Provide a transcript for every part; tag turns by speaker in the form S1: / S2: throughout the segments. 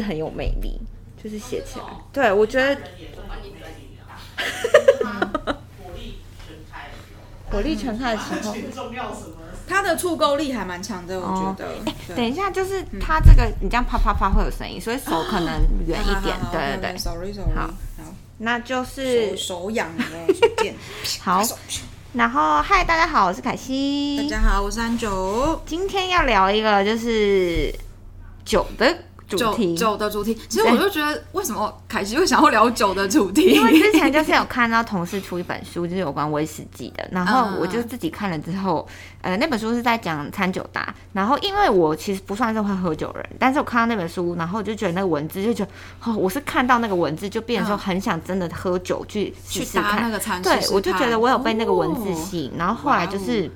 S1: 字很有魅力，就是写起来。对，我觉得 火力全开的时候，
S2: 它的触够力还蛮强的，我觉得。哎
S1: 等一下，就是它这个你这样啪啪啪会有声音，所以手可能远一点。
S2: 好好好
S1: 对对对
S2: ，，sorry sorry，
S1: 好
S2: 好，
S1: 那就是
S2: 手痒的手贱。
S1: 好。然后，嗨，大家好，我是凯西大。
S2: 家好，我是安九。
S1: 今天要聊一个就是酒的主
S2: 酒
S1: 题。
S2: 酒的主题，其实我就觉得，为什么凯西会想要聊酒的主题？
S1: 因为之前就 是有看到同事出一本书，就是有关威士忌的，然后
S2: 嗯
S1: 我就自己看了之后，呃，那本书是在讲餐酒搭，然后因为我其实不算是会喝酒的人，但是我看到那本书，然后我就觉得那个文字就觉得，哦，我是看到那个文字就变成说
S2: 嗯
S1: 很想真的喝酒去试
S2: 去搭那个餐
S1: 对我就觉得我有被那个文字
S2: 哦
S1: 吸引，然后后来就是。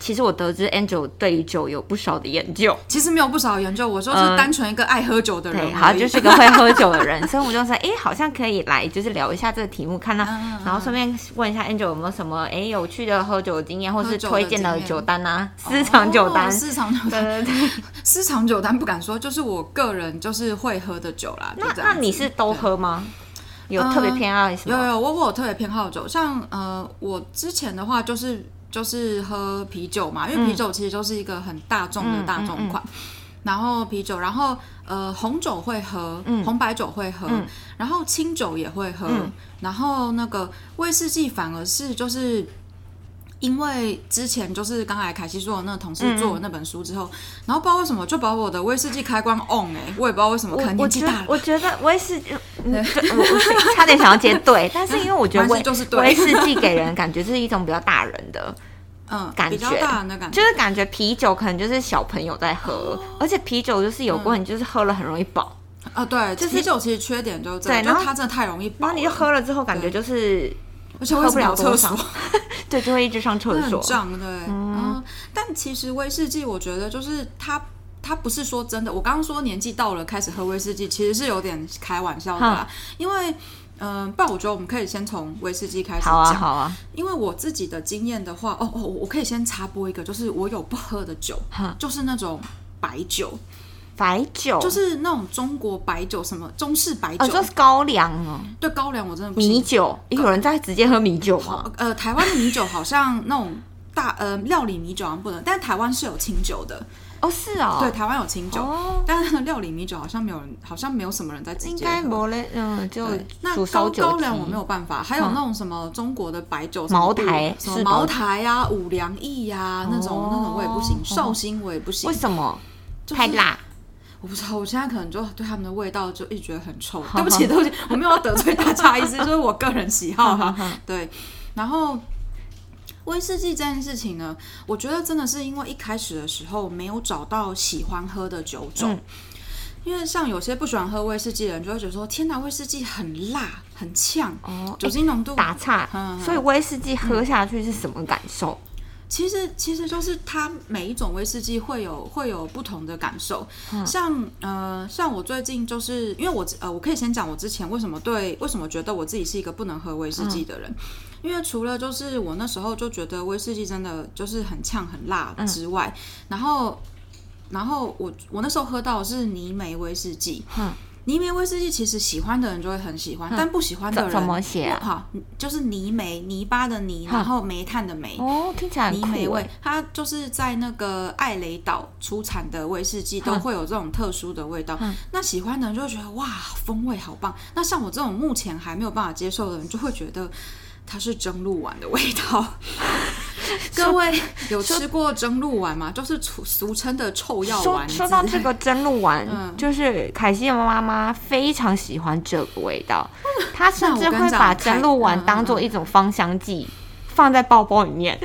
S1: 其实我得知 Angel 对于酒有不少的研究，
S2: 其实没有不少研究，我说
S1: 嗯。
S2: 是单纯一个爱喝酒的人
S1: 好，就是个会喝酒的人，所以我就说，哎、好像可以来，就是聊一下这个题目，看到，
S2: 嗯嗯
S1: 然后顺便问一下 Angel 有没有什么哎、有趣的喝酒的经验，或是推荐的酒单啊，私藏酒单。
S2: 哦私藏酒
S1: 对
S2: 单，
S1: 对对，
S2: 私藏酒单不敢说，就是我个人就是会喝的酒啦。
S1: 那那你是都喝吗？有特别偏爱什么？
S2: 有有，我我有特别偏好酒，像呃，我之前的话就是就是喝啤酒嘛，因为啤酒其实就是一个很大众的大众款。然后啤酒，然后呃红酒会喝，红白酒会喝，然后清酒也会喝，然后那个威士忌反而是就是。因为之前就是刚才凯西说的那个同事做了那本书之后，然后不知道为什么就把我的威士忌开关 on 哎、我也不知道为什么，可能年纪大了。
S1: 我觉得威士忌，差点想要接对，但是因为我觉得威
S2: 就是对。
S1: 威士忌给人感觉是一种比较大人的，
S2: 嗯，
S1: 感
S2: 比较
S1: 觉
S2: 大人的感觉，
S1: 就是感觉啤酒可能就是小朋友在喝，而且啤酒就是有过你就是喝了很容易饱，
S2: 啊，对，
S1: 就是
S2: 啤酒其实缺点就是
S1: 对然后
S2: 它真的太容易饱了，
S1: 然后你就喝了之后感觉就是
S2: 而且为
S1: 喝不了厕
S2: 所？
S1: 对，就会一直上厕所。
S2: 很胀，对，嗯。但其实威士忌，我觉得就是它。它不是说真的，我刚刚说年纪到了开始喝威士忌，其实是有点开玩笑的啦。因为，嗯、不然我觉得我们可以先从威士忌开始讲。
S1: 好啊，好啊，
S2: 因为我自己的经验的话，哦哦，我可以先插播一个，就是我有不喝的酒，就是那种白酒，
S1: 白酒。
S2: 就是那种中国白酒，什么中式白酒，
S1: 哦，就是高粱哦，
S2: 对高粱我真的不行
S1: 米酒，诶有人在直接喝米酒吗？
S2: 呃，台湾的米酒好像那种大呃料理米酒好像不能，但是台湾是有清酒的，
S1: 哦，是哦，
S2: 对，台湾有清酒，
S1: 哦，
S2: 但是料理米酒好像没有人，好像没有什么人在直
S1: 应
S2: 接喝。
S1: 该没嘞，嗯，就
S2: 对，那高高粱我没有办法，还有那种什么中国的白酒，
S1: 茅台
S2: 什么茅台呀、五粮液呀那种那种我也不行，
S1: 哦。
S2: 绍兴我也不行。
S1: 为，什么？
S2: 就是
S1: 太辣？
S2: 我不知道，我现在可能就对他们的味道就一直觉得很臭。对不起，对不起，我没有要得罪大家，意思就是我个人喜好哈。对，然后威士忌这件事情呢，我觉得真的是因为一开始的时候没有找到喜欢喝的酒种。
S1: 嗯
S2: 因为像有些不喜欢喝威士忌的人，就会觉得说：“天哪，威士忌很辣、很呛，
S1: 哦，
S2: 酒精浓度
S1: 打岔
S2: 嗯，
S1: 所以威士忌喝下去是什么感受？
S2: 其实其实就是它每一种威士忌会有会有不同的感受，
S1: 嗯。
S2: 像呃像我最近就是因为我呃我可以先讲我之前为什么对为什么觉得我自己是一个不能喝威士忌的人，因为除了就是我那时候就觉得威士忌真的就是很呛很辣
S1: 嗯
S2: 之外，然后然后我我那时候喝到的是泥梅威士忌，
S1: 嗯
S2: 泥煤威士忌其实喜欢的人就会很喜欢，但不喜欢的人
S1: 怎怎么写啊
S2: 好，就是泥煤泥巴的泥，然后煤炭的煤。
S1: 哦，听起来很
S2: 泥煤味
S1: 欸，
S2: 它就是在那个艾雷岛出产的威士忌都会有这种特殊的味道。那喜欢的人就会觉得哇，风味好棒。那像我这种目前还没有办法接受的人，就会觉得它是蒸鹿丸的味道。各位 有吃过蒸鹿丸吗？就是俗俗称的臭药
S1: 说
S2: 丸子。
S1: 说到这个蒸鹿丸，
S2: 嗯
S1: 就是凯西的妈妈非常喜欢这个味道，她甚至会把蒸鹿丸当做一种芳香剂。放在包包里面，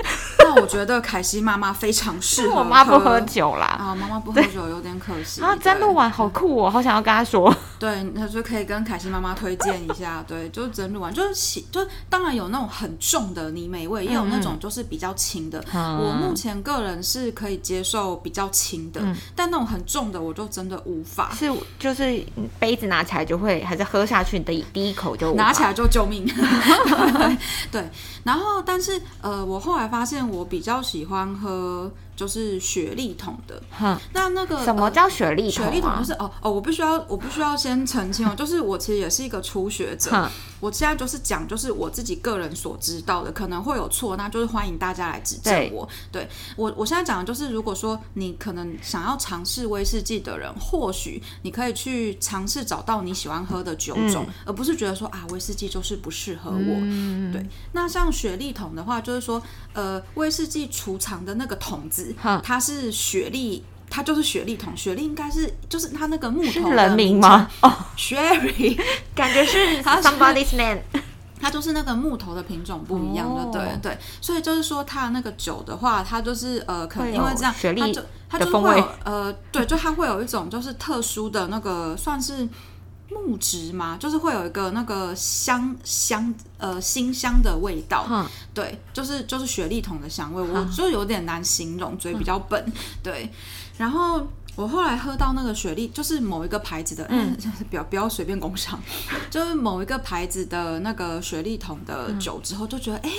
S2: 那我觉得凯西妈妈非常适合。
S1: 我妈不喝酒啦。
S2: 啊，妈妈不喝酒有点可惜。
S1: 啊，真鹿丸好酷哦，好想要跟她说。
S2: 对，那就可以跟凯西妈妈推荐一下。对，就是真鹿丸，就是喜，就当然有那种很重的泥煤味，也有那种就是比较轻的。
S1: 嗯
S2: 我目前个人是可以接受比较轻的，但那种很重的我就真的无法。
S1: 是，就是杯子拿起来就会，还是喝下去的第一口就
S2: 拿起来就救命，对。然后，但是呃，我后来发现我比较喜欢喝就是雪莉桶的。
S1: 哼，
S2: 那那个
S1: 什么
S2: 呃
S1: 叫雪莉桶
S2: 雪莉
S1: 桶
S2: 就是哦哦，我必须要我必须要先澄清哦，就是我其实也是一个初学者，我现在就是讲就是我自己个人所知道的，可能会有错，那就是欢迎大家来指正我。对。我我现在讲的就是，如果说你可能想要尝试威士忌的人，或许你可以去尝试找到你喜欢喝的酒种，
S1: 嗯。
S2: 而不是觉得说啊威士忌就是不适合我。对，那像雪莉桶的话，就是说呃威士忌储藏的那个桶子
S1: 哼，
S2: 它是雪莉。它就是雪莉桶，雪莉应该是就是它那个木
S1: 是
S2: 头的
S1: 人名
S2: 名
S1: 吗？哦，
S2: 称？Sherry，
S1: 感觉是
S2: 它
S1: somebody's name。
S2: 它就是那个木头的品种不一样的，
S1: 哦
S2: 对对，所以就是说它的那个酒的话，它就是呃，可能因为这样，
S1: 雪莉
S2: 它就它就会有呃，对，就它会有一种就是特殊的那个算是木质吗，就是会有一个那个香香呃新香的味道，
S1: 哼，
S2: 对，就是就是雪莉桶的香味，我就有点难形容，嘴比较笨，对，然后。我后来喝到那个雪莉，就是某一个牌子的，嗯，不要不要随便工商，就是某一个牌子的那个雪莉桶的酒之后，就觉得，哎、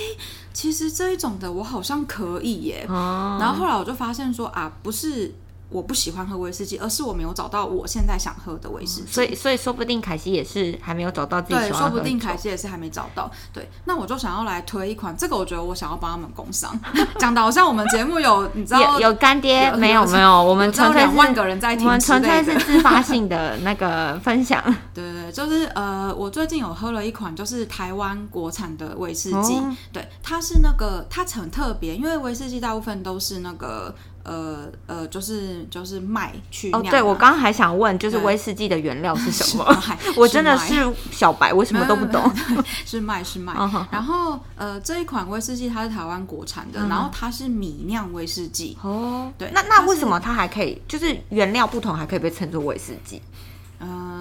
S2: 其实这一种的我好像可以耶。
S1: 哦，
S2: 然后后来我就发现说，啊，不是我不喜欢喝威士忌，而是我没有找到我现在想喝的威士忌。
S1: 所以所以说不定凯西也是还没有找到自己
S2: 对，
S1: 喜欢
S2: 说不定凯西也是还没找到。对，那我就想要来推一款，这个我觉得我想要帮他们工商，讲的好像我们节目有，你知道
S1: 有有干爹
S2: 有
S1: 没有
S2: 有
S1: 没有，我们
S2: 有知道
S1: 纯粹
S2: 两万个人在
S1: 我们
S2: 听之
S1: 纯粹是。自发性的那个分享。
S2: 对对对，就是呃，我最近有喝了一款就是台湾国产的威士忌，
S1: 哦
S2: 对，它是那个它很特别，因为威士忌大部分都是那个呃呃，就是就是麦去
S1: 哦，对，我刚刚还想问，就是威士忌的原料是什么？我真的是小白，我什么都不懂。
S2: 是麦是麦。
S1: 嗯哼
S2: 然后呃，这一款威士忌它是台湾国产的，然后它是米酿威士忌。
S1: 哦，
S2: 对
S1: 那那为什么它还可以，就是原料不同，还可以被称作威士忌？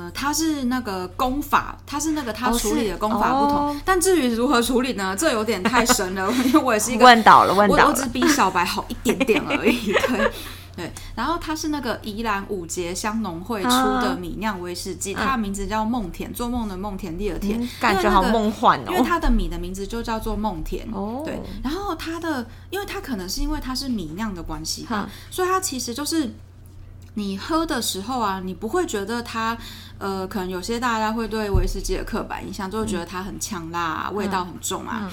S2: 呃，它是那个功法，它是那个它
S1: 哦
S2: 处理的功法不同。
S1: 哦
S2: 但至于如何处理呢，这有点太神了，因为我也是一个
S1: 问倒了，问
S2: 我
S1: 倒了。
S2: 我只比小白好一点点而已。对 对，然后它是那个宜兰五节香农会出的米酿威士忌，它的名字叫梦田，做梦的梦田地的田，
S1: 嗯感觉好梦幻
S2: 因为
S1: 哦。
S2: 它的米的名字就叫做梦田。
S1: 哦
S2: 对，然后它的，因为它可能是因为它是米酿的关系吧
S1: 哼，
S2: 所以它其实就是你喝的时候啊，你不会觉得它，呃，可能有些大家会对威士忌的刻板印象，就会觉得它很呛辣、啊，味道很重啊。
S1: 嗯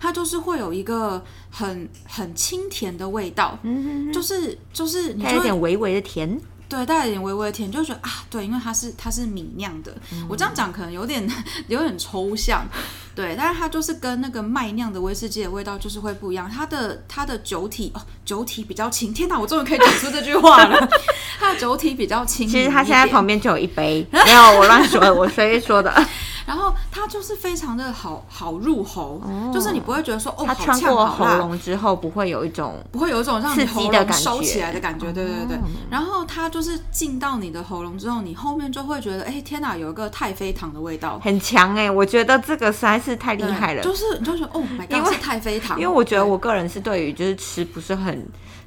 S2: 它就是会有一个很很清甜的味道，
S1: 嗯，
S2: 就是就是你
S1: 它
S2: 就会
S1: 有点微微的甜。
S2: 对，带了一点微微的甜，就觉得啊，对，因为它是它是米酿的，我这样讲可能有点 有点抽象，对，但是它就是跟那个麦酿的威士忌的味道就是会不一样，它的它的酒体哦，酒体比较轻，天哪，我终于可以讲出这句话了，它的酒体比较轻，
S1: 其实它现在旁边就有一杯，没有我乱说的，我随意说的。
S2: 然后它就是非常的好好入喉，就是你不会觉得说哦，
S1: 它穿过喉，咙之后，不会有一种
S2: 不会有一种让你喉咙收起来的感觉，对对对。
S1: 哦。
S2: 然后它就是进到你的喉咙之后，你后面就会觉得，哎，天哪，有一个太妃糖的味道，
S1: 很强哎、我觉得这个实在是太厉害了。
S2: 就是你就觉得哦，My
S1: 因
S2: God，
S1: 为
S2: 是太妃糖，
S1: 因为我觉得我个人是对于就是吃不是很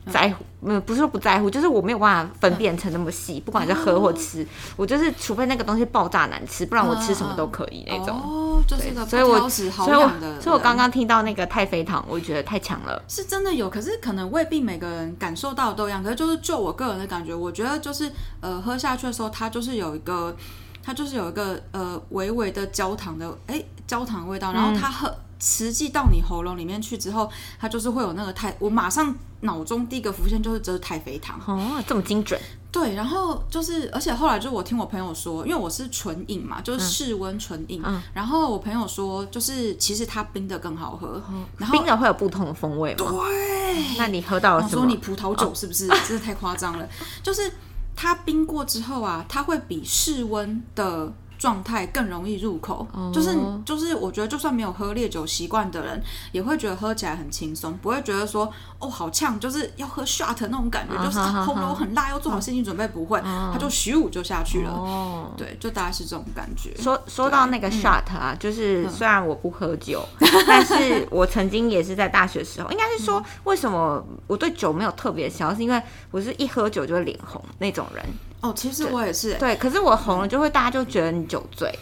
S1: 在乎，嗯，不是说不在乎，就是我没有办法分辨成那么细，不管是喝或吃，我就是除非那个东西爆炸难吃，不然我吃什么都可以那种。
S2: 哦，就是一个
S1: 所以我所以我所以我刚刚听到那个太妃糖，我觉得太强了。
S2: 是真的有，可是可能未必每个人感受到的都一样。可是就是就我个人的感觉，我觉得就是呃喝下去的时候，它就是有一个，它就是有一个呃微微的焦糖的哎焦糖味道，然后它喝。实际到你喉咙里面去之后，它就是会有那个太，我马上脑中第一个浮现就是这是太妃糖，
S1: 哦，这么精准，
S2: 对，然后就是，而且后来就我听我朋友说，因为我是纯饮嘛，就是室温纯饮，
S1: 嗯
S2: 然后我朋友说，就是其实它冰的更好喝，然后
S1: 冰的会有不同的风味吗？
S2: 对，
S1: 那你喝到了什么
S2: 我说你？葡萄酒是不是？真的太夸张了，就是它冰过之后啊，它会比室温的。状态更容易入口，就是就是，我觉得就算没有喝烈酒习惯的人，也会觉得喝起来很轻松，不会觉得说哦好呛，就是要喝 shot 那种感觉，就是喉咙很辣，要做好心理准备，不会，他就咻就下去了。
S1: 哦，
S2: 对，就大概是这种感觉。
S1: 说说到那个
S2: 嗯。
S1: shot 啊，就是虽然我不喝酒，但是我曾经也是在大学时候，应该是
S2: 嗯。
S1: 说为什么我对酒没有特别喜好，是因为我是一喝酒就会脸红那种人。
S2: 哦，其实我也是，
S1: 对，可是我红了就会大家就觉得你酒醉，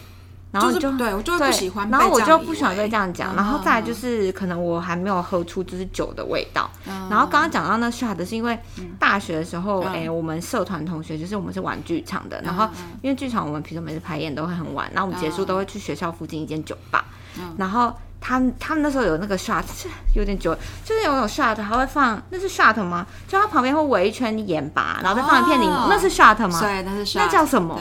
S1: 然后
S2: 就
S1: 就是
S2: 对我就会
S1: 对
S2: 不喜欢
S1: 然后我就不喜欢被这样讲，
S2: 嗯
S1: 然后再来就
S2: 嗯
S1: 是可能我还没有喝出就是酒的味道。
S2: 嗯。
S1: 然后刚刚讲到那 shot 是因为大学的时候，
S2: 嗯。
S1: 哎、我们社团同学就是我们是玩剧场的，然后因为剧场我们平时每次排演都会很晚，然后我们结束
S2: 嗯。
S1: 都会去学校附近一间酒吧，
S2: 嗯。
S1: 然后。他们他们那时候有那个 shot，有点久，就是有那种 shot，还会放，那是 shot 吗？就它旁边会围一圈盐巴，然后再放一片柠檬，
S2: 哦
S1: 那是 shot 吗？
S2: 对，那是 shot 那
S1: 叫什么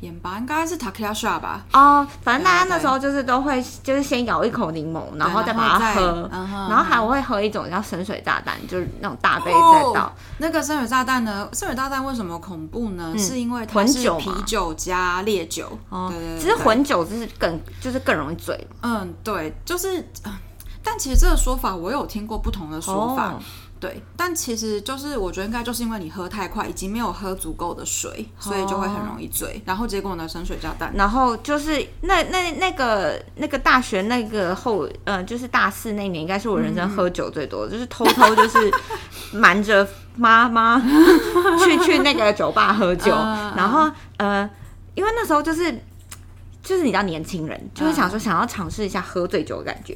S2: 盐巴应该是 Takaya shot 吧？
S1: 哦，反正大家
S2: 对
S1: 那时候就是都会，就是先咬一口柠檬，然后再把它喝，然后还会喝一种叫深水炸弹，就是那种大杯
S2: 哦
S1: 再倒。
S2: 那个深水炸弹呢？深水炸弹为什么恐怖呢？是因为它是啤酒加烈酒。
S1: 哦其实
S2: 对
S1: 混酒就是更就是更容易醉。
S2: 嗯，对，就是，呃但其实这个说法我有听过不同的说法。
S1: 哦
S2: 对，但其实就是我觉得应该就是因为你喝太快，以及没有喝足够的水，所以就会很容易醉。然后结果呢，深水炸弹。
S1: 然后就是那那那个那个大学那个后呃，就是大四那年，应该是我人生喝酒最多的，就是偷偷就是瞒着妈妈去去那个酒吧喝酒，
S2: 嗯
S1: 然后呃，因为那时候就是。就是你知道年轻人就会想说想要尝试一下喝醉酒的感觉，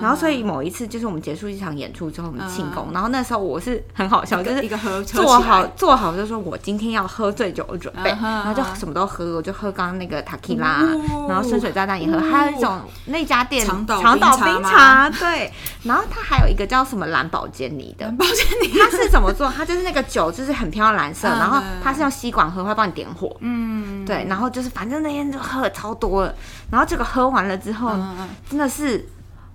S1: 然后所以某一次就是我们结束一场演出之后，我们庆功，然后那时候我是很好笑，就是
S2: 一个喝
S1: 做好做好，就是说我今天要喝醉酒的准备，然后就什么都喝，我就喝刚刚那个塔 q 拉，
S2: 哦
S1: 然后深水炸弹也喝，还有一种那家店
S2: 长岛冰茶，
S1: 对，然后它还有一个叫什么蓝宝坚尼的，
S2: 宝坚尼。
S1: 它是怎么做？它就是那个酒就是很漂亮蓝色，
S2: 嗯。
S1: 然后它是用吸管喝，会帮你点火，
S2: 嗯，
S1: 对，然后就是反正那天就喝了超多了，然后这个喝完了之后，
S2: 嗯嗯，
S1: 真的是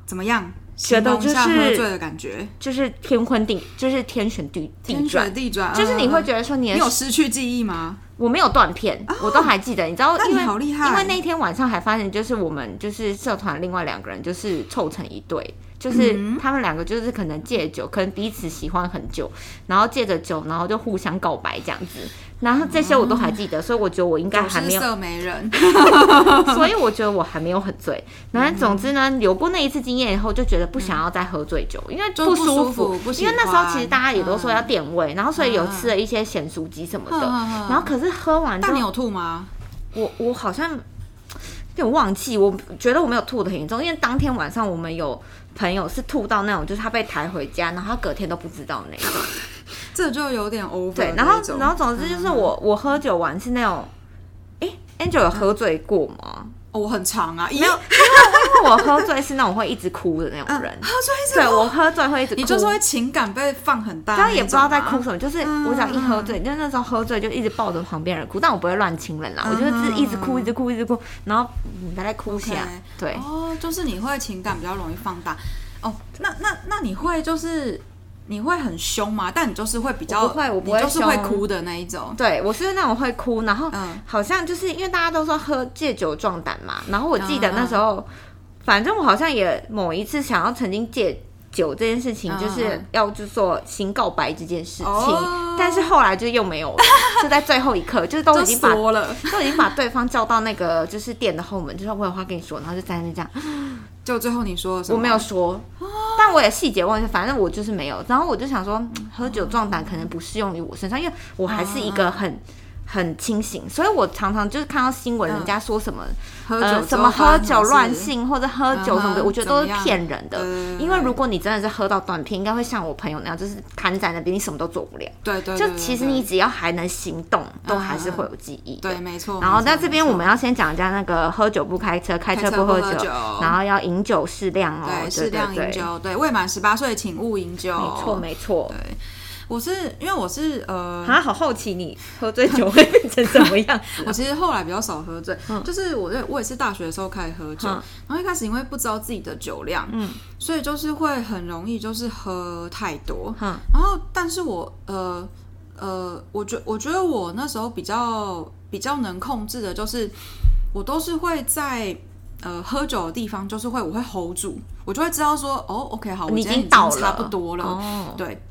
S2: 怎么样？
S1: 觉得就是
S2: 喝醉的感觉，
S1: 就是天昏地，就是天旋地地转。
S2: 地转，
S1: 就是你会觉得说你
S2: 有失去记忆吗？
S1: 我没有断片，我都还记得，你知道，因为
S2: 好厉害。
S1: 因为那天晚上还发现，就是我们就是社团另外两个人就是凑成一对，就是
S2: 嗯
S1: 他们两个就是可能借酒，可能彼此喜欢很久，然后借着酒，然后就互相告白这样子，然后这些我都还记得，所以我觉得我应该还没有，
S2: 色媒人，
S1: 所以我觉得我还没有很醉。然后总之呢，有过那一次经验以后，就觉得不想要再喝醉酒，因为
S2: 不
S1: 不舒
S2: 舒服
S1: 因为那时候其实大家也都说要
S2: 嗯
S1: 垫胃，然后所以有吃了一些咸酥鸡什么的，然后可是喝完之后
S2: 但你有吐吗？
S1: 我我好像有点忘记，我觉得我没有吐的很严重，因为当天晚上我们有朋友是吐到那种，就是他被抬回家，然后他隔天都不知道那种。
S2: 这就有点 over
S1: 对，然后然后总之就是我、我喝酒完是那种，哎、a n g e l 有喝醉过吗？
S2: 哦我很长啊，没
S1: 没有，因为因为我喝醉是那种会一直哭的那种人。
S2: 喝醉是
S1: 对我喝醉会一直哭，
S2: 你就是会情感被放很大，
S1: 刚刚也不知道在哭什么，就是
S2: 嗯
S1: 我只要一喝醉，就那时候喝醉就一直抱着旁边人哭，但我不会乱亲人啦，我就是一直哭，一直哭，一直哭，然后嗯大概哭起来对。
S2: 哦，就是你会情感比较容易放大。哦，那那那你会就是你会很凶吗？但你就是会比较，
S1: 我不会我不会
S2: 你就是会哭的那一种。
S1: 对，我是那种会哭，然后
S2: 嗯
S1: 好像就是因为大家都说喝借酒壮胆嘛，然后我记得
S2: 嗯
S1: 那时候，反正我好像也某一次想要曾经借酒这件事情，
S2: 嗯
S1: 就是
S2: 嗯。
S1: 要就做新告白这件事情，
S2: 哦。
S1: 但是后来就又没有了，就在最后一刻，就是都已经把
S2: 了，
S1: 都已经把对方叫到那个就是店的后门，就说我有话跟你说，然后就在那边这样，
S2: 就最后你说？
S1: 我没有说，但我也细节问一下，反正我就是没有。然后我就想说，喝酒壮胆可能不适用于我身上，因为我还是一个很。很清醒，所以我常常就是看到新闻，人家说什么、
S2: 喝酒
S1: 呃什么喝酒乱性或者喝酒什么的，
S2: 嗯
S1: 我觉得都是骗人的。
S2: 对对对
S1: 因为如果你真的是喝到断片，应该会像我朋友那样，就是瘫在那边，你什么都做不了。
S2: 对对，
S1: 就其实你只要还能行动，都还是
S2: 嗯
S1: 会有记忆的。
S2: 对，没错。
S1: 然后在这边我们要先讲一下那个喝酒不开车，开车不喝酒，然后要饮酒适量哦，
S2: 对适量饮
S1: 对
S2: 酒，对未满十八岁请勿饮酒。
S1: 没错没错。
S2: 对，我是因为我是呃，
S1: 啊，好好奇你喝醉酒会变成怎么样？子
S2: 我其实后来比较少喝醉，就是我我也是大学的时候开始喝酒，
S1: 嗯。
S2: 然后一开始因为不知道自己的酒量，嗯，所以就是会很容易就是喝太多，
S1: 嗯。
S2: 然后但是我呃呃，我觉我觉得我那时候比较比较能控制的就是我都是会在。呃，喝酒的地方就是会，我会 hold 住，我就会知道说，哦，OK，好，我
S1: 你已
S2: 经
S1: 倒
S2: 差不多了，
S1: 哦，
S2: 对，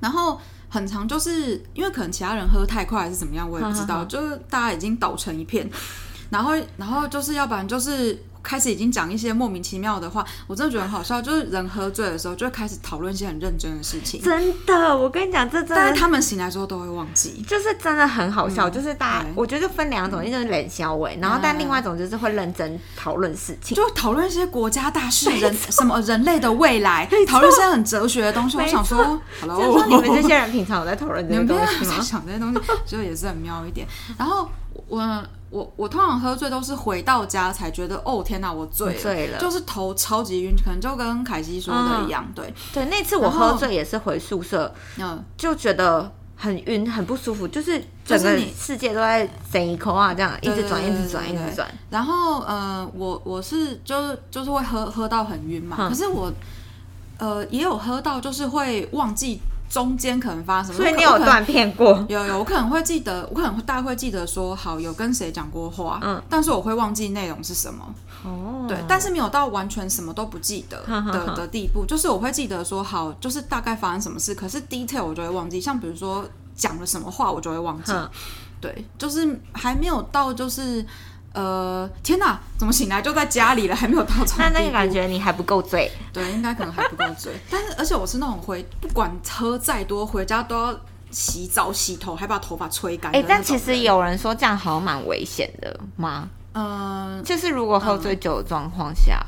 S2: 然后很长，就是因为可能其他人喝太快还是怎么样，我也不知道，就是大家已经倒成一片，然后然后就是要不然就是开始已经讲一些莫名其妙的话，我真的觉得很好笑。就是人喝醉的时候，就会开始讨论一些很认真的事情，
S1: 真的，我跟你讲，这真的
S2: 但是他们醒来之后都会忘记。
S1: 就是真的很好笑，就是大家，我觉得分两种，一种是冷笑味，然后但另外一种就是会认真讨论事情。
S2: 就讨论一些国家大事、人 什么人类的未来，讨论一些很哲学的东西。我想说
S1: 就是
S2: ，Hello，
S1: 说你们这些人平常有在讨论这些东西吗？
S2: 想这些东西，就也是很妙一点。然后我我我通常喝醉都是回到家才觉得，哦天哪，我醉了，
S1: 醉了。
S2: 就是头超级晕，可能就跟凯西说的一样，对，
S1: 对，那次我喝醉也是回宿舍，
S2: 嗯，
S1: 就觉得很晕，很不舒服，就是整个世界都在整一口啊，这样一直转，一直转，一直转。
S2: 然后呃，我我是就是就是会喝喝到很晕嘛，
S1: 嗯
S2: 可是我呃也有喝到就是会忘记中间可能发生什么，
S1: 所以你有断片过？
S2: 有有，我可能会记得，我可能会大概会记得说，好有跟谁讲过话，
S1: 嗯，
S2: 但是我会忘记内容是什么，
S1: 哦，
S2: 对，但是没有到完全什么都不记得的的地步，就是我会记得说，好，就是大概发生什么事，可是 detail 我就会忘记，像比如说讲了什么话，我就会忘记，
S1: 哼
S2: 对，就是还没有到就是。呃，天哪，怎么醒来就在家里了，还没有到床
S1: 那那个感觉你还不够醉，
S2: 对，应该可能还不够醉。但是，而且我是那种回不管喝再多，回家都要洗澡、洗头，还把头发吹干。
S1: 但其实有人说这样好像蛮危险的吗？
S2: 嗯、
S1: 就是如果喝醉酒的状况下，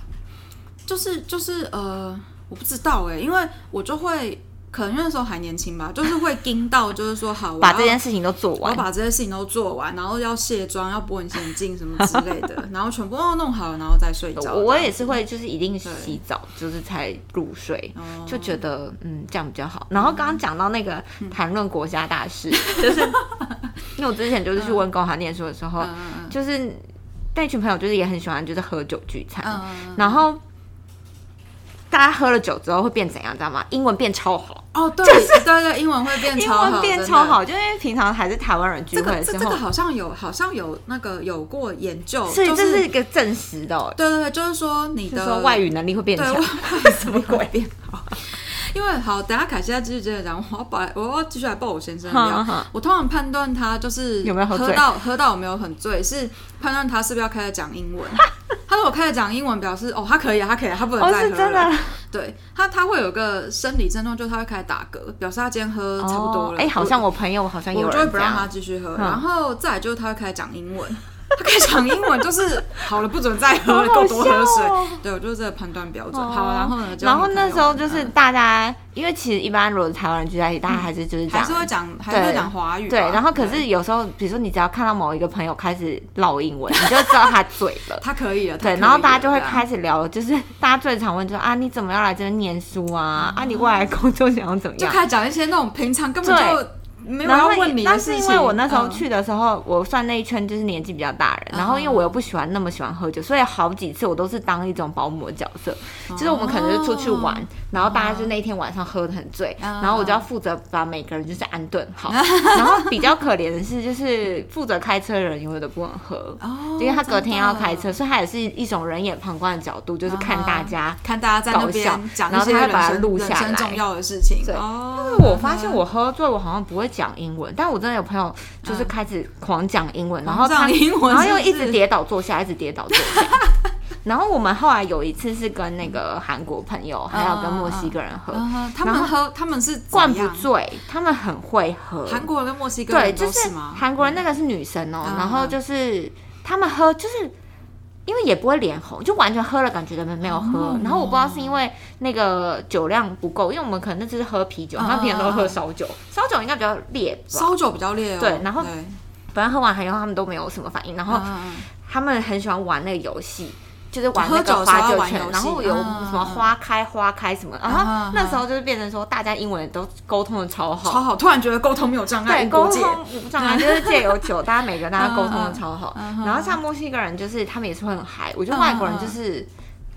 S2: 就是就是呃，我不知道哎、因为我就会可能那时候还年轻吧，就是会盯到，就是说好，我
S1: 把这件事情都做完，
S2: 我要把这些事情都做完，然后要卸妆、要拨隐形镜什么之类的，然后全部都弄好了，然后再睡觉。
S1: 我我也是会，就是一定洗澡，就是才入睡，
S2: 哦
S1: 就觉得嗯这样比较好。然后刚刚讲到那个谈论国家大事，就是因为我之前就是去温哥华念书的时候，就是那群朋友就是也很喜欢就是喝酒聚餐，然后大家喝了酒之后会变怎样，知道吗？英文变超好，
S2: 哦，对对对，英文会变
S1: 英
S2: 超好，
S1: 文变超好，就因为平常还是台湾人聚
S2: 这
S1: 会的时候
S2: 个这这个，好像有好像有那个有过研究，
S1: 所以这
S2: 是
S1: 一个证实的哦，
S2: 对对对，就是说你的
S1: 说外语能力会变
S2: 对
S1: 强
S2: 外。什么鬼变好？因为好，等下凯西再继续接着讲，我要把我要继续来报我先生。我通常判断他就是
S1: 有没有喝
S2: 到喝到有没有很醉，是判断他是不是要开始讲英文。他说我开始讲英文，表示哦他可以啊，他可以啊，他不能
S1: 哦，
S2: 再喝了。
S1: 是真的，
S2: 对他他会有个生理症状，就是他会开始打嗝，表示他今天喝差不多了。
S1: 哎、好像我朋友好像有
S2: 我就会不让他继续喝，
S1: 嗯
S2: 然后再来就是他会开始讲英文，他 开始讲英文就是好了，不准再喝够多喝水。对，我就是这个判断标准。
S1: 哦
S2: 好，然后呢？
S1: 然后那时候就是
S2: 嗯
S1: 大家，因为其实一般如果台湾人聚在一起，大家还是就是讲
S2: 还是会讲，还是会讲华语。
S1: 对，然后可是有时候，比如说你只要看到某一个朋友开始唠英文，你就知道他嘴了。
S2: 他可以了，
S1: 对，然后大家就会开始聊，就是大家最常问就是啊，你怎么要来这边念书啊？啊，你未来工作想要怎么样？
S2: 就开始讲一些那种平常根本就没有要问你的
S1: 但
S2: 事情。
S1: 是因为我那时候
S2: 嗯
S1: 去的时候，我算那一圈就是年纪比较大人，然后因为我又不喜欢那么喜欢喝酒，所以好几次我都是当一种保姆的角色，就是我们可能是出去玩，然后大家就那一天晚上喝得很醉，
S2: 嗯
S1: 然后我就要负责把每个人就是安顿好，然后比较可怜的是，就是负责开车的人永远都不能喝。
S2: 哦，
S1: 因为他隔天要开车，所以他也是一种人眼旁观的角度，就是看大家。
S2: 看大家在那
S1: 搞笑
S2: 边讲
S1: 然后
S2: 一些人
S1: 他会把它
S2: 生
S1: 录下来
S2: 重要的事情。
S1: 对
S2: 哦，
S1: 因为我发现我喝醉，我好像不会讲英文，但我真的有朋友就是开始狂讲英文，然后他然后又一直跌倒坐下，一直跌倒坐下。然后我们后来有一次是跟那个韩国朋友，还有跟墨西哥人喝，
S2: 嗯他们喝他们是
S1: 灌不醉，他们很会喝。
S2: 韩国人跟墨西哥人对，
S1: 就是？韩国人那个是女生哦，
S2: 嗯
S1: 然后就是他们喝就是。因为也不会脸红，就完全喝了，感觉他们没有喝。
S2: 哦
S1: 然后我不知道是因为那个酒量不够，因为我们可能那次是喝啤酒，
S2: 嗯
S1: 他们平常都喝烧酒，烧酒应该比较烈吧。
S2: 烧酒比较烈哦。
S1: 对然后
S2: 对
S1: 反正喝完以后他们都没有什么反应，然后他们很喜欢玩那个游戏，就是玩那个花酒拳，
S2: 要玩游戏
S1: 然后有
S2: 嗯
S1: 什么花开花开什么，然
S2: 嗯
S1: 后那时候就是变成说大家英文都沟通的超好，
S2: 超好，突然觉得沟通没有障碍，
S1: 对。沟通无障碍，就是借由酒，大家每个大家沟通的超好。然后像墨西哥人，就是他们也是会很嗨。我觉得外国人就是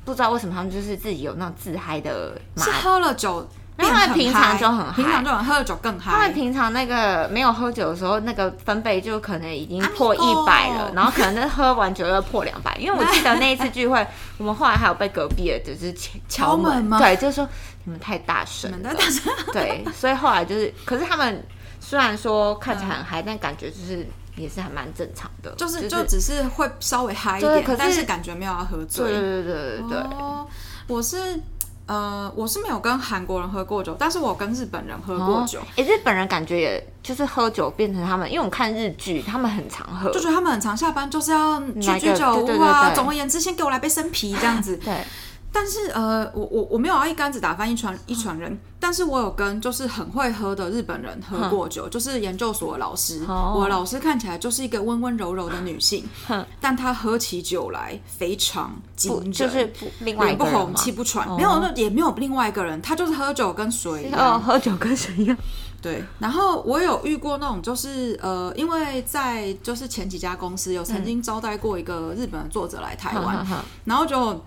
S1: 不知道为什么他们就是自己有那种自嗨的麻
S2: 是喝了酒
S1: 他们平常就很嗨。
S2: 平常就很喝酒更嗨。
S1: 他们平常那个没有喝酒的时候，那个分贝就可能已经破一百了，然后可能那喝完酒又破两百。因为我 记得那一次聚会，我们后来还有被隔壁的就是敲
S2: 敲门。吗？
S1: 对，就是说你们太大声了，对，所以后来就是，可是他们虽然说看起来很嗨，但感觉就是也是还蛮正常的，
S2: 就是就只是会稍微嗨一点，
S1: 可是
S2: 但是感觉没有要喝醉。
S1: 对对对对
S2: 我是呃，我是没有跟韩国人喝过酒，但是我跟日本人喝过酒，
S1: 哎、日本人感觉也就是喝酒变成他们，因为我看日剧，他们很常喝，
S2: 就觉得他们很常下班就是要去居酒屋啊。
S1: 对对
S2: 总而言之，先给我来杯生啤这样子。
S1: 对，
S2: 但是呃，我我我没有要一竿子打翻一船一船人，但是我有跟就是很会喝的日本人喝过酒，就是研究所的老师。
S1: 哦
S2: 我的老师看起来就是一个温温柔柔的女性，
S1: 哼
S2: 但她喝起酒来非常惊
S1: 不
S2: 人，
S1: 就是不另外一
S2: 脸不红气不喘，没有那也没有另外一个人，她就是喝酒跟水一
S1: 哦，
S2: 样。
S1: 喝酒跟水一样？
S2: 对，然后我有遇过那种，就是呃，因为在就是前几家公司有曾经招待过一个日本的作者来台湾，然后就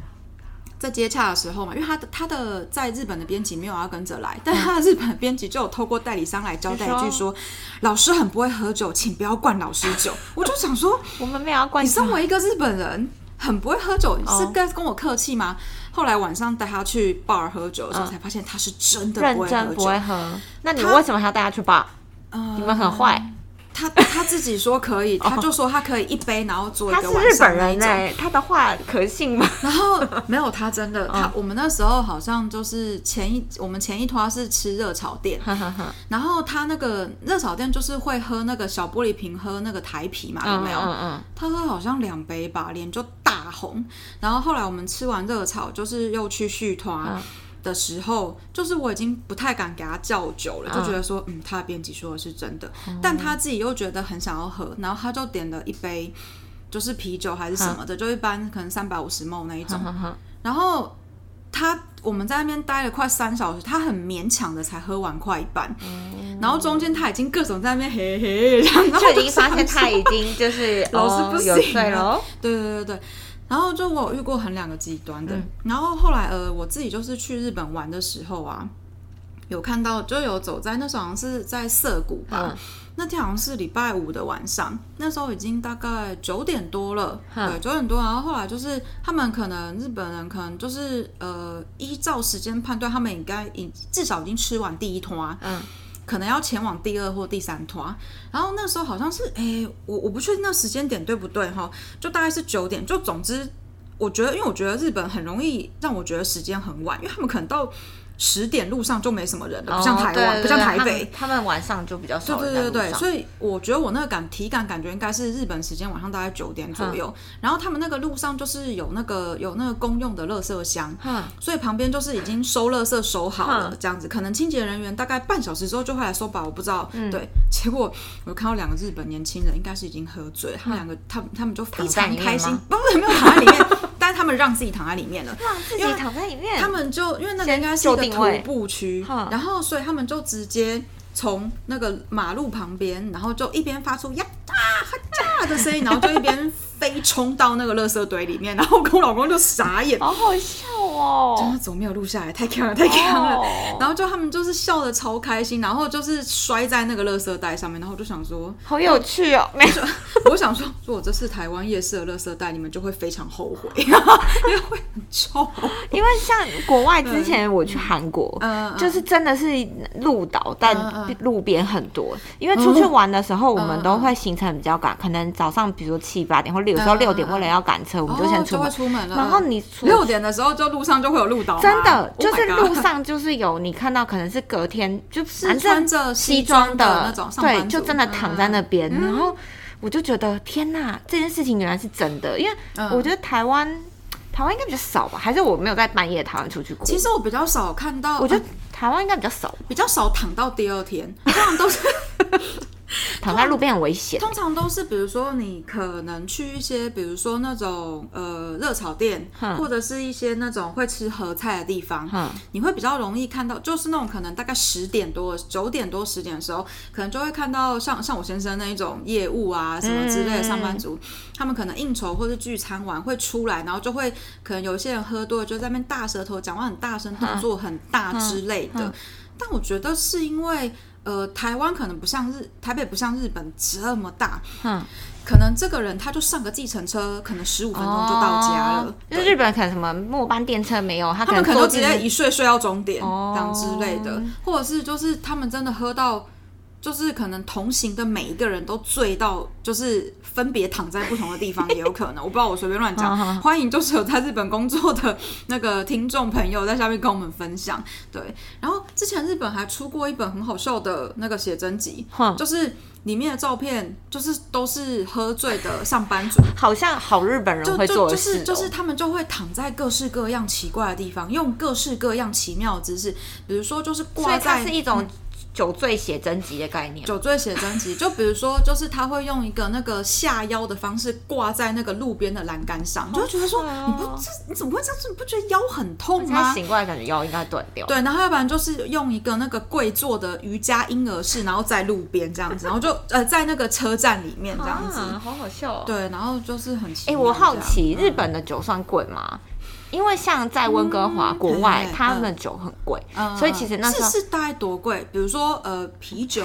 S2: 在接洽的时候嘛，因为他的他的在日本的编辑没有要跟着来，但他的日本的编辑就有透过代理商来交代一句说，老师很不会喝酒，请不要灌老师酒。我就想说，
S1: 我们没有要灌
S2: 你身为一个日本人，很不会喝酒，
S1: 你
S2: 是跟跟我客气吗？后来晚上带他去 bar 喝酒的时候，才发现他是真的不会喝
S1: 认真不
S2: 酒。
S1: 会喝，那你
S2: 他
S1: 为什么还要带他去吧？
S2: 呃
S1: 你们很坏。
S2: 他他自己说可以，他就说他可以一杯，然后做一
S1: 他是
S2: 个
S1: 日本人
S2: 上那一种。
S1: 哎、他的话可信吗？
S2: 然后没有他真的，他我们那时候好像就是前一我们前一团是吃热炒店，然后他那个热炒店就是会喝那个小玻璃瓶喝那个台啤嘛，有没有？
S1: 嗯嗯
S2: 他喝好像两杯吧，脸就大红。然后后来我们吃完热炒，就是又去续团
S1: 嗯
S2: 的时候，就是我已经不太敢给他叫酒了，就
S1: 嗯。
S2: 觉得说，嗯，他的编辑说的是真的，但他自己又觉得很想要喝，然后他就点了一杯，就是啤酒还是什么的，就一般可能三百五十 ml 那一种，然后。他我们在那边待了快三小时，他很勉强的才喝完快一半，然后中间他已经各种在那边嘿嘿，然后
S1: 就已经发现他已经就是
S2: 老师不行了对对对对，然后就我有遇过很两个极端的，
S1: 嗯。
S2: 然后后来呃我自己就是去日本玩的时候啊，有看到就有走在那时候好像是在涩谷吧，
S1: 嗯。
S2: 那天好像是礼拜五的晚上，那时候已经大概九点多了，
S1: 嗯
S2: 对，九点多，然后后来就是他们可能日本人可能就是呃依照时间判断，他们应该已至少已经吃完第一团，
S1: 嗯。
S2: 可能要前往第二或第三团，然后那时候好像是，哎、我我不确定那时间点对不对哈，就大概是九点，就总之，我觉得，因为我觉得日本很容易让我觉得时间很晚，因为他们可能到十点路上就没什么人了，不像台湾，不像台北。
S1: 们，他们晚上就比较少
S2: 对对对对，所以我觉得我那个感体感感觉应该是日本时间晚上大概九点左右，然后他们那个路上就是有那个有那个公用的垃圾箱，
S1: 嗯
S2: 所以旁边就是已经收垃圾收好了
S1: 嗯
S2: 这样子，可能清洁人员大概半小时之后就会来收吧，我不知道。
S1: 嗯。
S2: 对，结果我看到两个日本年轻人，应该是已经喝醉了，他们两个他们他们就非常开心
S1: 吗，
S2: 不是没有躺在里面，但是他们让自己躺在里面了。
S1: 让自己躺在里面，
S2: 他们就因为那个应该是一个徒步区，然后所以他们就直接从那个马路旁边，然后就一边发出呀哒哈哒的声音，然后就一边飞冲到那个垃圾堆里面，然后我跟我老公就傻眼，
S1: 好好笑哦，
S2: 真的，怎么没有录下来？太强了，太强了！
S1: 哦
S2: 然后就他们就是笑的超开心，然后就是摔在那个垃圾袋上面，然后我就想说，
S1: 好有趣哦，没有。
S2: 我想说，如果这是台湾夜市的垃圾袋，你们就会非常后悔，因为会很臭。
S1: 因为像国外之前我去韩国，
S2: 嗯嗯
S1: 就是真的是路岛，但路边很多。因为出去玩的时候，我们
S2: 嗯
S1: 都会行程比较赶，可能早上比如说七八点，或者有时候
S2: 嗯嗯
S1: 六点，为了要赶车，我们就先出门。
S2: 出门了。
S1: 然后你
S2: 六点的时候，就路上就会有路导吗，
S1: 真的
S2: Oh
S1: 就是路上就是有你看到，可能是隔天就是反
S2: 穿
S1: 正
S2: 着
S1: 西
S2: 装
S1: 的
S2: 那种
S1: 对，就真的躺在那
S2: 嗯。
S1: 边，然后我就觉得天哪，这件事情原来是真的，因为
S2: 嗯。
S1: 我觉得台湾台湾应该比较少吧，还是我没有在半夜台湾出去过。
S2: 其实我比较少看到，
S1: 我觉得
S2: 呃
S1: 台湾应该比较少，
S2: 比较少躺到第二天，通常都是
S1: 躺在路边很危险。
S2: 通常都是，比如说你可能去一些，比如说那种呃热炒店，或者是一些那种会吃合菜的地方，你会比较容易看到，就是那种可能大概十点多、九点多、十点的时候，可能就会看到像像我先生那一种业务啊什么之类的上班族，他们可能应酬或是聚餐完会出来，然后就会可能有一些人喝多了就在那边大舌头讲话很大声，动作很大之类的。但我觉得是因为呃，台湾可能不像日台北不像日本这么大，
S1: 嗯，
S2: 可能这个人他就上个计程车，可能十五分钟就到家了。
S1: 哦就是
S2: 对
S1: 日本可能什么末班电车没有，他
S2: 他们可能就直接一睡睡到终点，
S1: 哦
S2: 这样之类的，或者是就是他们真的喝到。就是可能同行的每一个人都醉到，就是分别躺在不同的地方也有可能。我不知道，我随便乱讲。欢迎就是有在日本工作的那个听众朋友在下面跟我们分享。对，然后之前日本还出过一本很好笑的那个写真集，就是里面的照片就是都是喝醉的上班族，
S1: 好像好日本人会做
S2: 的事。就是就是他们就会躺在各式各样奇怪的地方，用各式各样奇妙的姿势，比如说就是挂在
S1: 是一种。酒醉写真集的概念，
S2: 酒醉写真集，就比如说，就是他会用一个那个下腰的方式挂在那个路边的栏杆上，你就觉得说，你不这你怎么会这样子？你不觉得腰很痛吗？
S1: 醒过来感觉腰应该断掉。
S2: 对，然后要不然就是用一个那个跪坐的瑜伽婴儿式，然后在路边这样子，然后就呃在那个车站里面这样子，
S1: 好好笑。
S2: 哦对，然后就是很奇。
S1: 哎，我好奇日本的酒算贵吗？因为像在温哥华国外，他们的酒很贵，所以其实那时候
S2: 是大概多贵？比如说呃啤酒，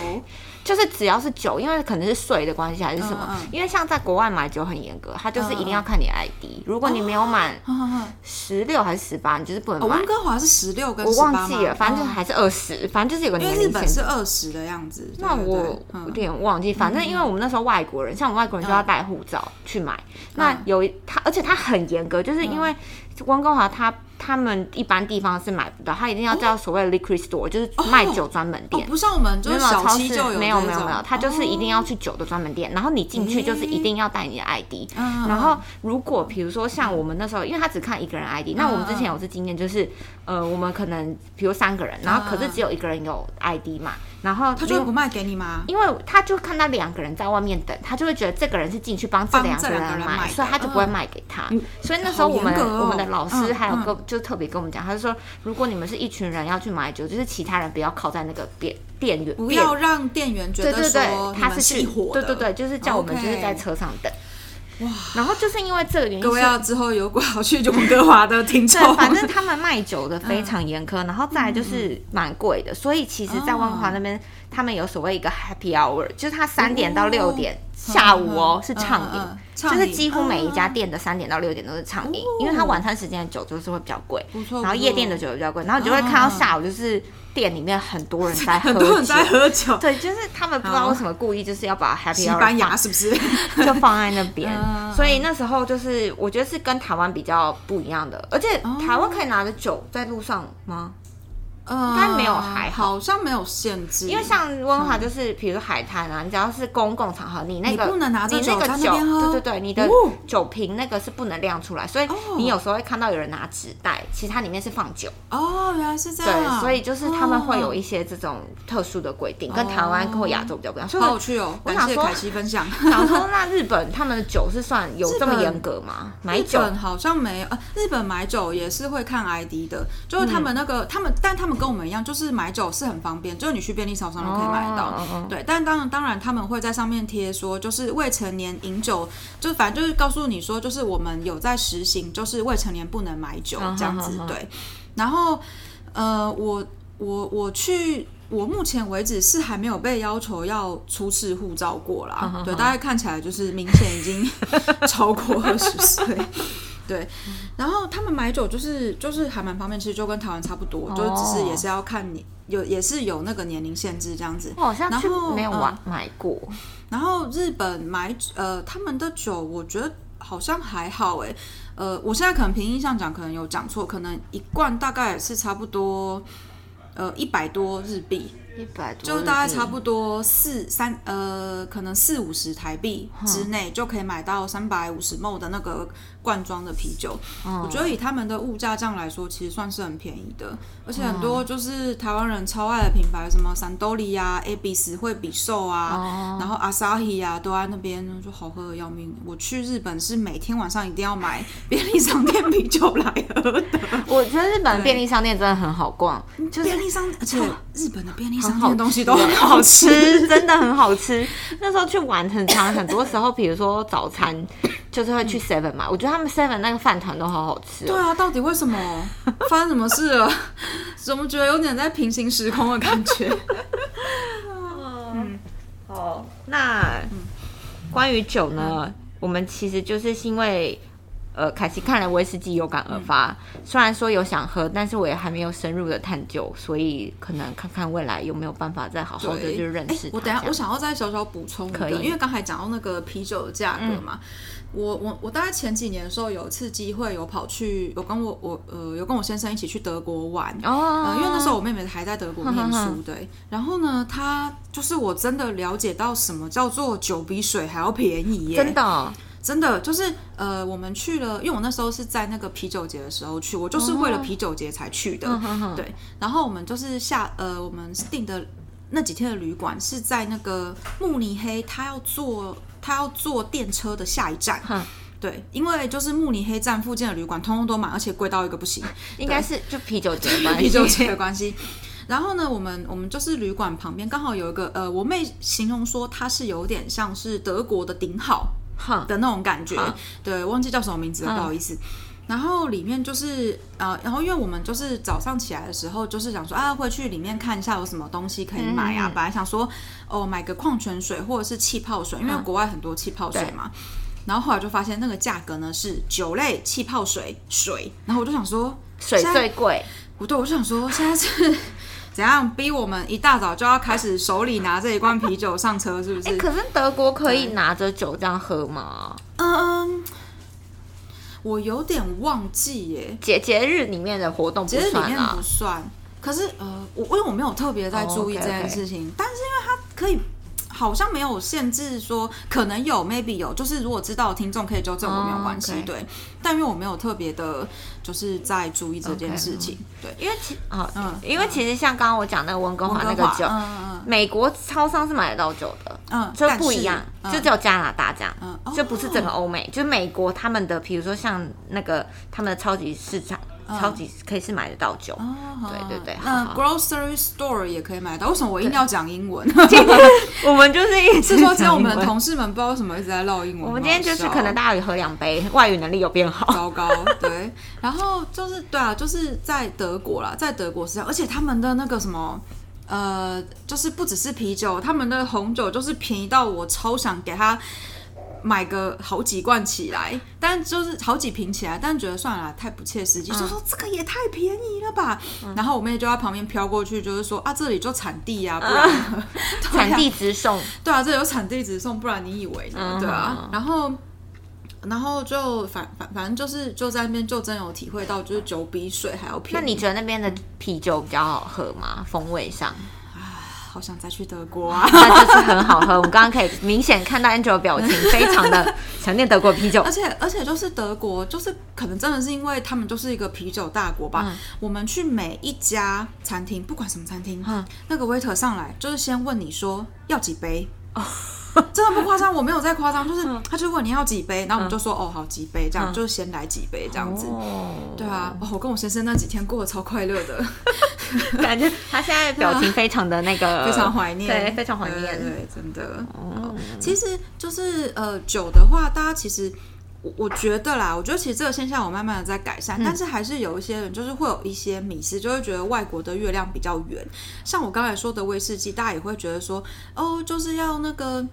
S1: 就是只要是酒，因为可能是税的关系还是什么？因为像在国外买酒很严格，他就是一定要看你 ID，如果你没有满十六还是十八，你就是不能买。
S2: 温哥华是十六跟
S1: 我忘记了，反正还是二十，反正就是有个年龄
S2: 限制，是二十的样子。
S1: 那我有点忘记，反正因为我们那时候外国人，像我们外国人就要带护照去买。那有他，而且他很严格，就是因为。温哥华，他他们一般地方是买不到，他一定要叫所谓的 liquor store，就是卖酒专门店。
S2: 不像我们就是小
S1: 超市，
S2: 没
S1: 有没有没有，他就是一定要去酒的专门店。然后你进去就是一定要带你的 ID。然后如果比如说像我们那时候，因为他只看一个人 ID，那我们之前有次经验就是，呃，我们可能比如三个人，然后可是只有一个人有 ID 嘛。然后
S2: 他就不卖给你吗？
S1: 因为他就看到两个人在外面等，他就会觉得这个人是进去帮这两个人买，所以他就不会卖给他。所以那时候我们我们的老师还有个就特别跟我们讲，他就说如果你们是一群人要去买酒，就是其他人不要靠在那个店店员，
S2: 不要让店员觉得说
S1: 他是
S2: 去火
S1: 对对对，就是叫我们就是在车上等。哇！然后就是因为这个原因，
S2: 各位要之后有果要去温哥华的听众，
S1: 反正他们卖酒的非常严苛，然后再来就是蛮贵的，所以其实，在温哥华那边。他们有所谓一个 happy hour，就是他三点到六点下午哦是畅饮，就是几乎每一家店的三点到六点都是畅饮，因为他晚餐时间的酒就是会比较贵，然后夜店的酒比较贵，然后你就会看到下午就是店里面很多人在
S2: 很多人在喝酒，
S1: 对，就是他们不知道为什么故意就是要把 happy hour
S2: 西班牙是不是？
S1: 就放在那边，所以那时候就是我觉得是跟台湾比较不一样的，而且台湾可以拿着酒在路上吗？应该没有还
S2: 好，好像没有限制，
S1: 因为像温华就是，比如海滩啊，你只要是公共场合，你那个
S2: 你不能拿着酒
S1: 在那边喝，对对对，你的酒瓶那个是不能亮出来，所以你有时候会看到有人拿纸袋，其实它里面是放酒。
S2: 哦，原来是这样。
S1: 对，所以就是他们会有一些这种特殊的规定，跟台湾或亚洲比较不一样。
S2: 好有趣哦，感谢凯西分享。
S1: 想说那日本他们的酒是算有这么严格吗？买酒
S2: 好像没有，呃，日本买酒也是会看 ID 的，就是他们那个他们，但他们跟我们一样，就是。买酒是很方便，就是你去便利超商都可以买到。对，但当然，当然他们会在上面贴说，就是未成年饮酒，就反正就是告诉你说，就是我们有在实行，就是未成年不能买酒这样子。对，然后呃，我我我去，我目前为止是还没有被要求要出示护照过啦。对，大概看起来就是明显已经 超过二十岁。对，然后他们买酒就是就是还蛮方便，其实就跟台湾差不多，就只是也是要看你有也是有那个年龄限制这样子。
S1: 好像去没有买买过。
S2: 然后日本买呃他们的酒，我觉得好像还好哎，呃，我现在可能凭印象讲，可能有讲错，可能一罐大概是差不多呃一百多日币。
S1: 一百多，
S2: 就大概差不多四三呃，可能四五十台币之内就可以买到三百五十 ml 的那个罐装的啤酒。我觉得以他们的物价这样来说，其实算是很便宜的。而且很多就是台湾人超爱的品牌，什么三多利呀、A B S 惠比寿啊，然后 Asahi 啊，都在那边就好喝的要命。我去日本是每天晚上一定要买 便利商店啤酒来喝的。
S1: 我觉得日本的便利商店真的很好逛，
S2: 就是便利商，而且日本的便利。商店，东西都
S1: 很
S2: 好
S1: 吃，真的很好吃。那时候去玩很长，很多时候，比如说早餐，就是会去 Seven 买。我觉得他们 Seven 那个饭团都好好吃。
S2: 对啊，到底为什么？发生什么事了？怎么觉得有点在平行时空的感觉？
S1: 嗯，好，那关于酒呢？我们其实就是因为。呃，凯西看了威士忌有感而发，
S2: 嗯
S1: 虽然说有想喝，但是我也还没有深入的探究，所以可能看看未来有没有办法再好好的
S2: 对
S1: 就认识
S2: 我等下我想要再小小补充一个，
S1: 可以嗯
S2: 因为刚才讲到那个啤酒的价格嘛。我我我大概前几年的时候有一次机会有跑去有跟我我呃有跟我先生一起去德国玩，
S1: 哦、
S2: 呃，因为那时候我妹妹还在德国念书，对。然后呢，她就是我真的了解到什么叫做酒比水还要便宜耶，
S1: 真的哦、
S2: 真的就是呃，我们去了，因为我那时候是在那个啤酒节的时候去，我就是为了啤酒节才去的，对。然后我们就是下呃，我们订的那几天的旅馆是在那个慕尼黑，他要坐他要坐电车的下一站。
S1: 哼
S2: 对，因为就是慕尼黑站附近的旅馆通通都满，而且贵到一个不行。
S1: 应该是就啤酒节的关系
S2: 啤酒节的关系。然后呢，我们我们就是旅馆旁边刚好有一个呃，我妹形容说它是有点像是德国的顶好的那种感觉，对，忘记叫什么名字了，不好意思。然后里面就是呃，然后因为我们就是早上起来的时候，就是想说啊，会去里面看一下有什么东西可以买啊。本来想说哦，买个矿泉水或者是气泡水，因为国外很多气泡水嘛。然后后来就发现那个价格呢是酒类、气泡水、水，然后我就想说，
S1: 水最贵，
S2: 不对，我就想说现在是怎样逼我们一大早就要开始手里拿这一罐啤酒上车，是不是？
S1: 可是德国可以拿着酒这样喝吗？
S2: 嗯，我有点忘记耶，
S1: 节节日里面的活动不
S2: 其实里面不。算。可是呃，我因为我没有特别在注意
S1: 哦
S2: 这件事情但是因为它可以。好像没有限制说可能有，maybe 有，就是如果知道的听众可以纠正我，没有关系。对，但因为我没有特别的，就是在注意这件事情。对，
S1: 因为其啊，
S2: 嗯
S1: 因为其实像刚刚我讲那个温哥华那个酒，
S2: 嗯嗯
S1: 美国超商是买得到酒的，
S2: 嗯，
S1: 就不一样，
S2: 嗯
S1: 就只有加拿大这样，
S2: 嗯
S1: 就不是整个
S2: 哦
S1: 欧美，就美国他们的，比如说像那个他们的超级市场，超级可以是买得到酒。
S2: 哦
S1: 对对对
S2: 那 grocery store 也可以买到。为什么我一定要讲英文？
S1: 我们就是一直
S2: 是说，今天我们的同事们不知道为什么一直在唠英文。
S1: 我们今天就是可能大家有喝两杯，外语能力有变好。
S2: 糟糕，对，然后就是对啊，就是在德国啦，在德国是这样，而且他们的那个什么。呃，就是不只是啤酒，他们的红酒就是便宜到我超想给他买个好几罐起来，但就是好几瓶起来，但觉得算了啦，太不切实际，就说这个也太便宜了吧。然后我妹就在旁边飘过去，就是说啊，这里就产地呀、不然
S1: 产地直送，
S2: 对啊，这有产地直送，不然你以为呢？
S1: 嗯
S2: 对啊，然后。然后就反反反正就是就在那边就真有体会到，就是酒比水还要便宜。
S1: 那你觉得那边的啤酒比较好喝吗？风味上，
S2: 好想再去德国啊！
S1: 那就是很好喝。我们刚刚可以明显看到 Angel 的表情，非常的想念德国啤酒
S2: 而。且而且就是德国，就是可能真的是因为他们就是一个啤酒大国吧。我们去每一家餐厅，不管什么餐厅，
S1: 嗯
S2: 那个 waiter 上来就是先问你说要几杯。真的不夸张，我没有在夸张，就是他就问你要几杯，然后我们就说、哦好几杯，这样、就是先来几杯这样子。
S1: 哦，
S2: 对啊，哦我跟我先生那几天过得超快乐的，
S1: 感觉他现在表情非常的那个，
S2: 非常怀念，
S1: 对，非常怀念。
S2: 对对，真的。
S1: 哦，
S2: 其实就是呃，酒的话，大家其实我我觉得啦，我觉得其实这个现象我慢慢的在改善，但是还是有一些人就是会有一些迷思，就会觉得外国的月亮比较圆。像我刚才说的威士忌，大家也会觉得说，哦，就是要那个。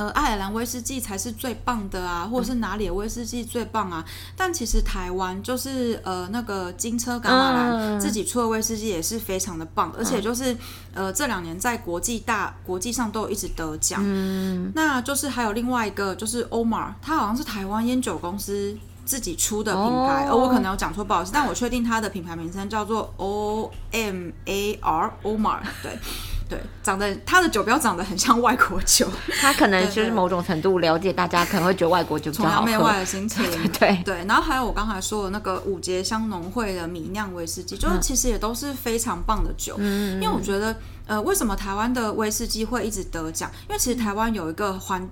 S2: 呃，爱尔兰威士忌才是最棒的啊，或者是哪里的威士忌最棒啊？但其实台湾就是呃那个金车橄
S1: 榄
S2: 自己出的威士忌也是非常的棒，而且就是呃这两年在国际大国际上都有一直得奖。
S1: 嗯，
S2: 那就是还有另外一个就是 Omar，，他好像是台湾烟酒公司自己出的品牌，
S1: 哦
S2: 呃我可能有讲错，不好意思，但我确定它的品牌名称叫做 O M A R Omar，，对。对，长得他的酒标长得很像外国酒，
S1: 他可能就是某种程度了解大家，可能会觉得外国酒比
S2: 崇
S1: 较好喝
S2: 洋媚外。的心情。
S1: 对
S2: 对，然后还有我刚才说的那个五节香农会的米酿威士忌，就是其实也都是非常棒的酒。
S1: 嗯
S2: 因为我觉得，呃，为什么台湾的威士忌会一直得奖？因为其实台湾有一个环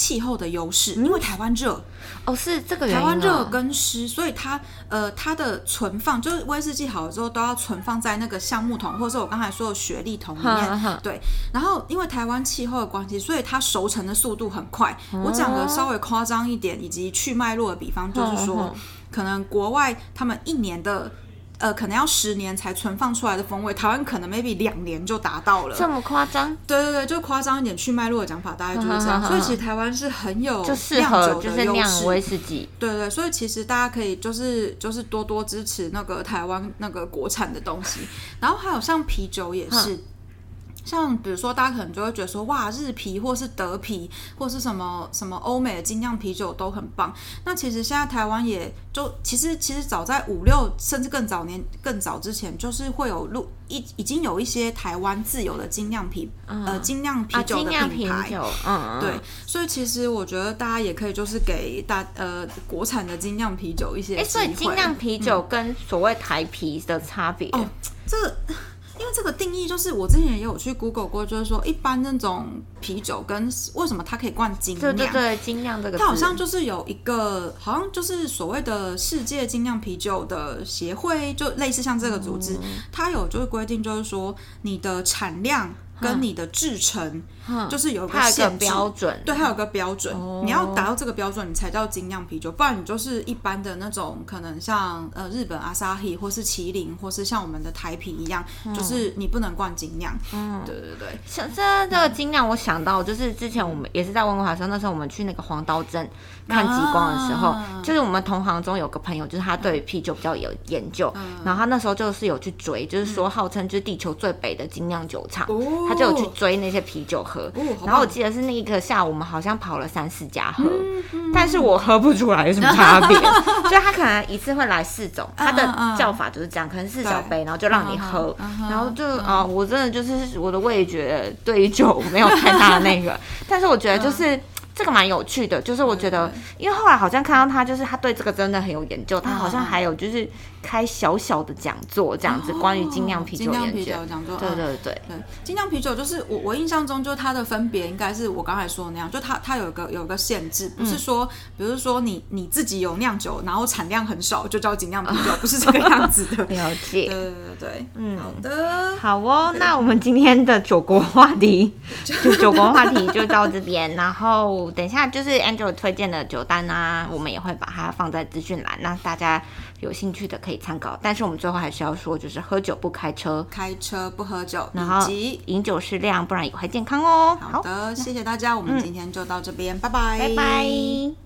S2: 气候的优势，因为台湾热，
S1: 哦，是这个原因、
S2: 台
S1: 啊。
S2: 湾热跟湿，所以它呃它的存放就是威士忌好了之后都要存放在那个橡木桶，或者是我刚才说的雪莉桶里面。对，然后因为台湾气候的关系，所以它熟成的速度很快。
S1: 哦
S2: 我讲的稍微夸张一点，以及去脉络的比方，就是说可能国外他们一年的。呃可能要十年才存放出来的风味，台湾可能 maybe 两年就达到了。
S1: 这么夸张，
S2: 对对对，就夸张一点去脉络的讲法，大概就是这样。所以其实台湾是很有
S1: 就适
S2: 酿
S1: 合就是
S2: 酒的优
S1: 酿威
S2: 势。
S1: 士忌。
S2: 对对，所以其实大家可以就是就是多多支持那个台湾那个国产的东西，然后还有像啤酒也是。像比如说，大家可能就会觉得说，哇，日啤或是德啤或是什么什么欧美的精酿啤酒都很棒。那其实现在台湾也就其实其实早在五六甚至更早年更早之前，就是会有录一已经有一些台湾自有的精酿啤、呃精酿啤
S1: 啊，
S2: 酒的
S1: 精酿啤
S2: 品牌。
S1: 酒，嗯，嗯
S2: 对，所以其实我觉得大家也可以就是给大呃国产的精酿啤酒一些
S1: 哎，所以精酿啤酒跟所谓台啤的差别，
S2: 哦，这个因为这个定义就是我之前也有去 Google 过，就是说一般那种啤酒跟为什么它可以灌精酿？
S1: 对对对，精酿这个字，
S2: 它好像就是有一个，好像就是所谓的世界精酿啤酒的协会，就类似像这个组织，
S1: 嗯
S2: 它有就是规定，就是说你的产量跟你的制成，
S1: 嗯。
S2: 就是有一个
S1: 它有个
S2: 限制。
S1: 标准，
S2: 对，它有个标准，
S1: 哦。
S2: 你要达到这个标准，你才叫精酿啤酒，不然你就是一般的那种，可能像呃日本阿萨希或是麒麟，或是像我们的台啤一样，就是你不能灌精酿。嗯，对对对，
S1: 像这这个精酿，我想到就是之前我们也是在温哥华的时候，那时候我们去那个黄刀镇看极光的时候，
S2: 啊。
S1: 就是我们同行中有个朋友，就是他对于啤酒比较有研究，
S2: 嗯。
S1: 然后他那时候就是有去追，就是说号称就是地球最北的精酿酒厂，
S2: 哦
S1: 他就有去追那些啤酒喝。
S2: 哦
S1: 然后我记得是那一个下午，我们好像跑了三四家喝，
S2: 嗯
S1: 但是我喝不出来有什么差别，所以他可能一次会来四种，他的叫法就是这样，可能四小杯，然后就让你喝然后就啊、我真的就是我的味觉对于酒没有太大的那个，但是我觉得就是。这个蛮有趣的，就是我觉得，因为后来好像看到他，就是他对这个真的很有研究，他好像还有就是开小小的讲座这样子，关于精酿啤酒
S2: 精酿啤
S1: 研究。
S2: 酒讲座，
S1: 对
S2: 嗯
S1: 对对，
S2: 对，精酿啤酒就是我我印象中，就它的分别应该是我刚才说的那样，就它它有一个有一个限制，不是说，比如说你你自己有酿酒，然后产量很少就叫精酿啤酒，不是这个样子的。
S1: 了解。
S2: 对对对对，嗯，好的，
S1: 好哦，那我们今天的酒国话题就酒国话题就到这边，然后等一下就是 Angel 推荐的酒单啊，我们也会把它放在资讯栏，那大家有兴趣的可以参考。但是我们最后还是要说，就是喝酒不开车，
S2: 开车不喝酒，
S1: 然后
S2: 以及
S1: 饮酒适量，不然有害健康哦。
S2: 好的，谢谢大家，我们今天就到这边，拜拜，
S1: 拜拜。